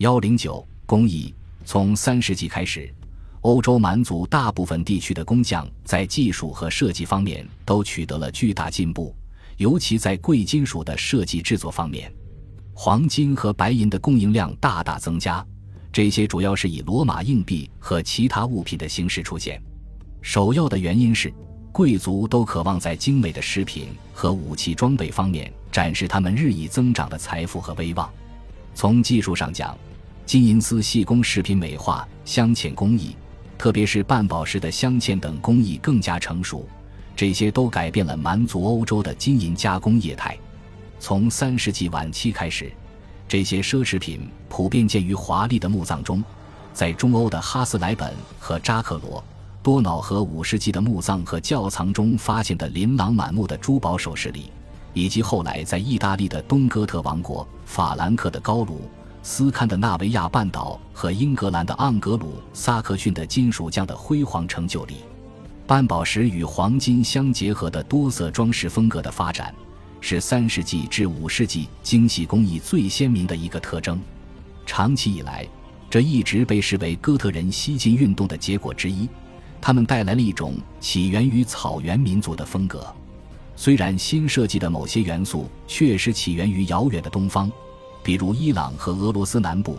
幺零九工艺从三世纪开始，欧洲蛮族大部分地区的工匠在技术和设计方面都取得了巨大进步，尤其在贵金属的设计制作方面，黄金和白银的供应量大大增加。这些主要是以罗马硬币和其他物品的形式出现。首要的原因是，贵族都渴望在精美的饰品和武器装备方面展示他们日益增长的财富和威望。从技术上讲，金银丝细工饰品美化、镶嵌工艺，特别是半宝石的镶嵌等工艺更加成熟。这些都改变了蛮族欧洲的金银加工业态。从三世纪晚期开始，这些奢侈品普遍见于华丽的墓葬中，在中欧的哈斯莱本和扎克罗、多瑙河五世纪的墓葬和窖藏中发现的琳琅满目的珠宝首饰里，以及后来在意大利的东哥特王国、法兰克的高卢。斯堪的纳维亚半岛和英格兰的盎格鲁撒克逊的金属匠的辉煌成就里，半宝石与黄金相结合的多色装饰风格的发展，是三世纪至五世纪精细工艺最鲜明的一个特征。长期以来，这一直被视为哥特人西进运动的结果之一。他们带来了一种起源于草原民族的风格。虽然新设计的某些元素确实起源于遥远的东方。比如伊朗和俄罗斯南部，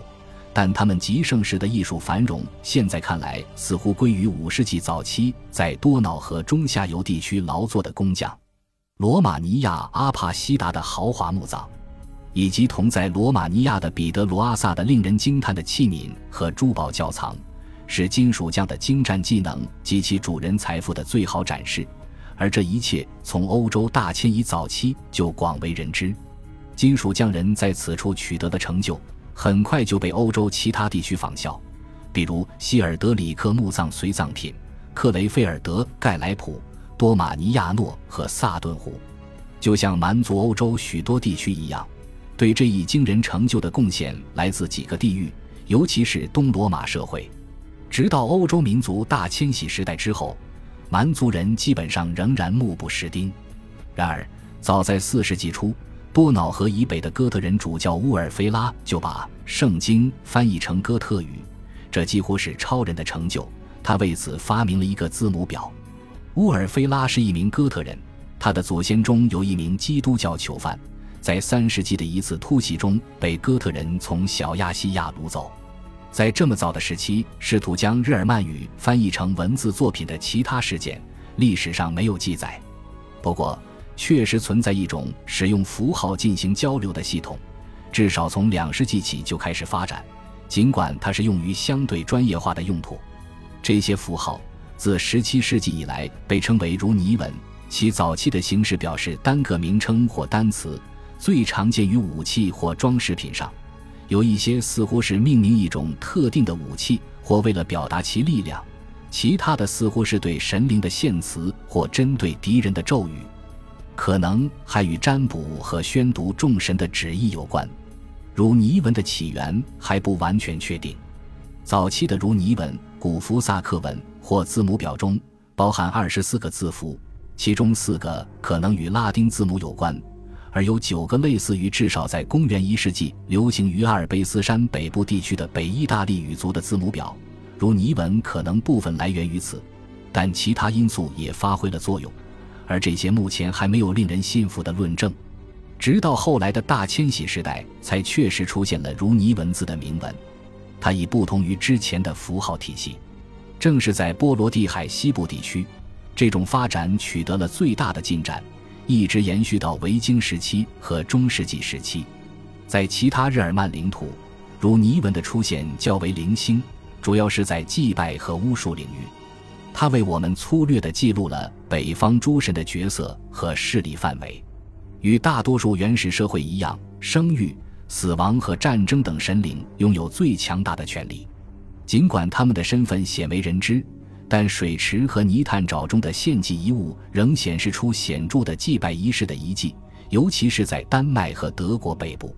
但他们极盛时的艺术繁荣，现在看来似乎归于五世纪早期在多瑙河中下游地区劳作的工匠。罗马尼亚阿帕西达的豪华墓葬，以及同在罗马尼亚的彼得罗阿萨的令人惊叹的器皿和珠宝窖藏，是金属匠的精湛技能及其主人财富的最好展示。而这一切从欧洲大迁移早期就广为人知。金属匠人在此处取得的成就，很快就被欧洲其他地区仿效，比如希尔德里克墓葬随葬品、克雷菲尔德盖莱普、多马尼亚诺和萨顿湖。就像蛮族欧洲许多地区一样，对这一惊人成就的贡献来自几个地域，尤其是东罗马社会。直到欧洲民族大迁徙时代之后，蛮族人基本上仍然目不识丁。然而，早在四世纪初。多瑙河以北的哥特人主教乌尔菲拉就把圣经翻译成哥特语，这几乎是超人的成就。他为此发明了一个字母表。乌尔菲拉是一名哥特人，他的祖先中有一名基督教囚犯，在三世纪的一次突袭中被哥特人从小亚细亚掳走。在这么早的时期，试图将日耳曼语翻译成文字作品的其他事件，历史上没有记载。不过，确实存在一种使用符号进行交流的系统，至少从两世纪起就开始发展。尽管它是用于相对专业化的用途，这些符号自17世纪以来被称为如尼文，其早期的形式表示单个名称或单词，最常见于武器或装饰品上。有一些似乎是命名一种特定的武器，或为了表达其力量；其他的似乎是对神灵的献词，或针对敌人的咒语。可能还与占卜和宣读众神的旨意有关。如尼文的起源还不完全确定。早期的如尼文、古福萨克文或字母表中包含二十四个字符，其中四个可能与拉丁字母有关，而有九个类似于至少在公元一世纪流行于阿尔卑斯山北部地区的北意大利语族的字母表。如尼文可能部分来源于此，但其他因素也发挥了作用。而这些目前还没有令人信服的论证，直到后来的大迁徙时代，才确实出现了如尼文字的铭文。它已不同于之前的符号体系。正是在波罗的海西部地区，这种发展取得了最大的进展，一直延续到维京时期和中世纪时期。在其他日耳曼领土，如尼文的出现较为零星，主要是在祭拜和巫术领域。它为我们粗略地记录了北方诸神的角色和势力范围。与大多数原始社会一样，生育、死亡和战争等神灵拥有最强大的权力。尽管他们的身份鲜为人知，但水池和泥炭沼中的献祭遗物仍显示出显著的祭拜仪式的遗迹，尤其是在丹麦和德国北部。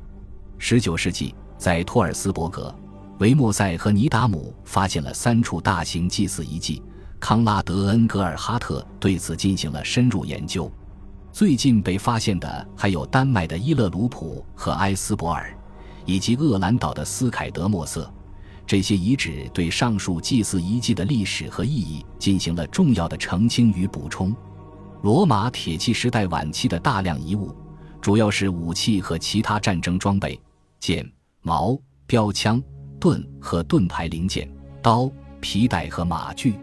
19世纪，在托尔斯伯格、维莫塞和尼达姆发现了三处大型祭祀遗迹。康拉德恩格尔哈特对此进行了深入研究。最近被发现的还有丹麦的伊勒鲁普和埃斯伯尔，以及厄兰岛的斯凯德莫瑟。这些遗址对上述祭祀遗迹的历史和意义进行了重要的澄清与补充。罗马铁器时代晚期的大量遗物，主要是武器和其他战争装备，剑、矛、标枪、盾和盾牌零件、刀、皮带和马具。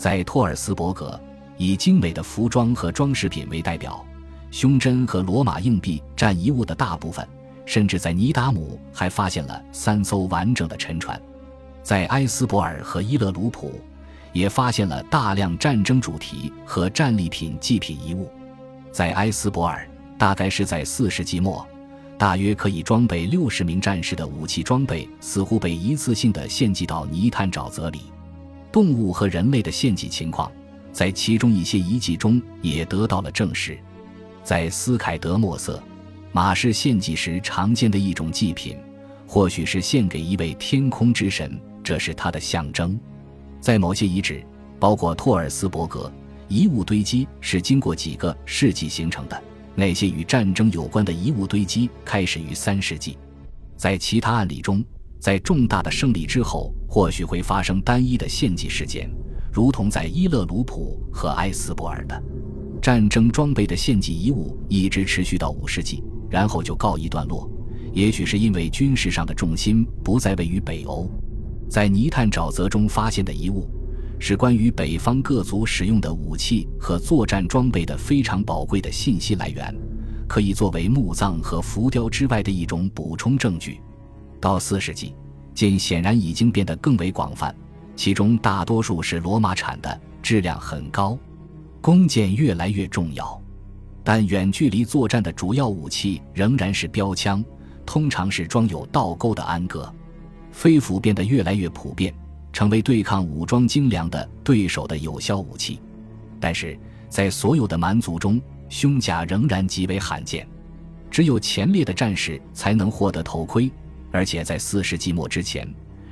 在托尔斯伯格，以精美的服装和装饰品为代表，胸针和罗马硬币占遗物的大部分。甚至在尼达姆还发现了三艘完整的沉船。在埃斯伯尔和伊勒鲁普，也发现了大量战争主题和战利品祭品遗物。在埃斯伯尔，大概是在四世纪末，大约可以装备六十名战士的武器装备似乎被一次性的献祭到泥炭沼泽里。动物和人类的献祭情况，在其中一些遗迹中也得到了证实。在斯凯德莫瑟，马是献祭时常见的一种祭品，或许是献给一位天空之神。这是它的象征，在某些遗址，包括托尔斯伯格，遗物堆积是经过几个世纪形成的。那些与战争有关的遗物堆积开始于三世纪。在其他案例中，在重大的胜利之后，或许会发生单一的献祭事件，如同在伊勒鲁普和埃斯博尔的战争装备的献祭遗物一直持续到五世纪，然后就告一段落。也许是因为军事上的重心不再位于北欧。在泥炭沼泽中发现的遗物，是关于北方各族使用的武器和作战装备的非常宝贵的信息来源，可以作为墓葬和浮雕之外的一种补充证据。到四世纪，剑显然已经变得更为广泛，其中大多数是罗马产的，质量很高。弓箭越来越重要，但远距离作战的主要武器仍然是标枪，通常是装有倒钩的鞍戈。飞斧变得越来越普遍，成为对抗武装精良的对手的有效武器。但是在所有的蛮族中，胸甲仍然极为罕见，只有前列的战士才能获得头盔。而且在四世纪末之前，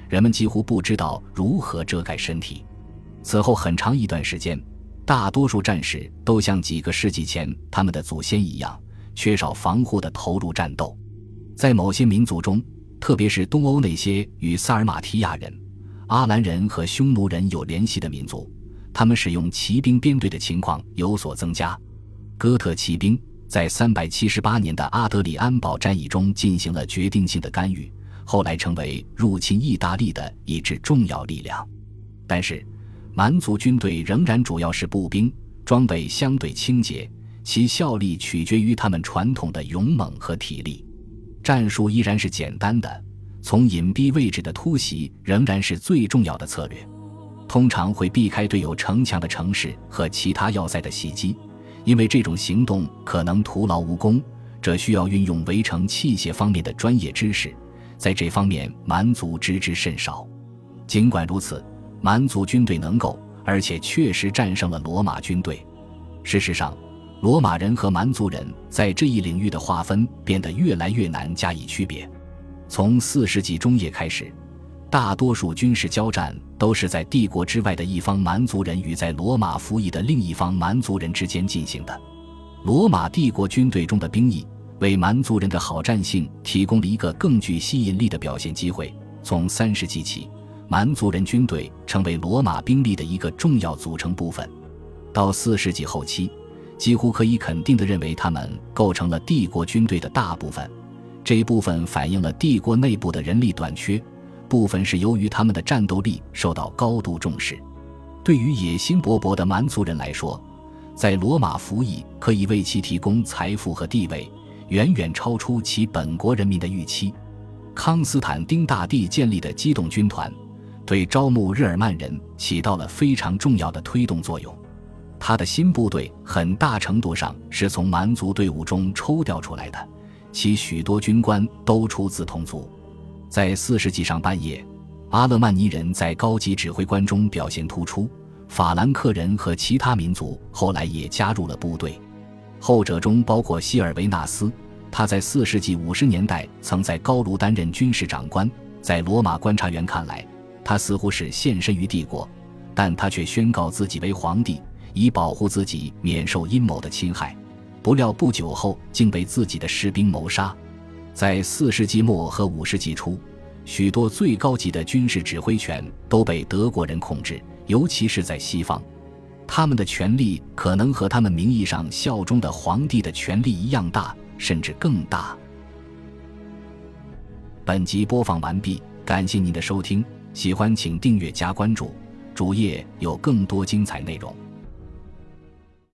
人们几乎不知道如何遮盖身体。此后很长一段时间，大多数战士都像几个世纪前他们的祖先一样，缺少防护的投入战斗。在某些民族中，特别是东欧那些与萨尔马提亚人、阿兰人和匈奴人有联系的民族，他们使用骑兵编队的情况有所增加。哥特骑兵在三百七十八年的阿德里安堡战役中进行了决定性的干预，后来成为入侵意大利的一支重要力量。但是，蛮族军队仍然主要是步兵，装备相对清洁，其效力取决于他们传统的勇猛和体力。战术依然是简单的，从隐蔽位置的突袭仍然是最重要的策略。通常会避开对有城墙的城市和其他要塞的袭击，因为这种行动可能徒劳无功。这需要运用围城器械方面的专业知识，在这方面蛮族知之甚少。尽管如此，蛮族军队能够，而且确实战胜了罗马军队。事实上。罗马人和蛮族人在这一领域的划分变得越来越难加以区别。从四世纪中叶开始，大多数军事交战都是在帝国之外的一方蛮族人与在罗马服役的另一方蛮族人之间进行的。罗马帝国军队中的兵役为蛮族人的好战性提供了一个更具吸引力的表现机会。从三世纪起，蛮族人军队成为罗马兵力的一个重要组成部分。到四世纪后期。几乎可以肯定地认为，他们构成了帝国军队的大部分。这一部分反映了帝国内部的人力短缺，部分是由于他们的战斗力受到高度重视。对于野心勃勃的蛮族人来说，在罗马服役可以为其提供财富和地位，远远超出其本国人民的预期。康斯坦丁大帝建立的机动军团，对招募日耳曼人起到了非常重要的推动作用。他的新部队很大程度上是从蛮族队伍中抽调出来的，其许多军官都出自同族。在四世纪上半叶，阿勒曼尼人在高级指挥官中表现突出，法兰克人和其他民族后来也加入了部队。后者中包括希尔维纳斯，他在四世纪五十年代曾在高卢担任军事长官。在罗马观察员看来，他似乎是献身于帝国，但他却宣告自己为皇帝。以保护自己免受阴谋的侵害，不料不久后竟被自己的士兵谋杀。在四世纪末和五世纪初，许多最高级的军事指挥权都被德国人控制，尤其是在西方。他们的权力可能和他们名义上效忠的皇帝的权力一样大，甚至更大。本集播放完毕，感谢您的收听，喜欢请订阅加关注，主页有更多精彩内容。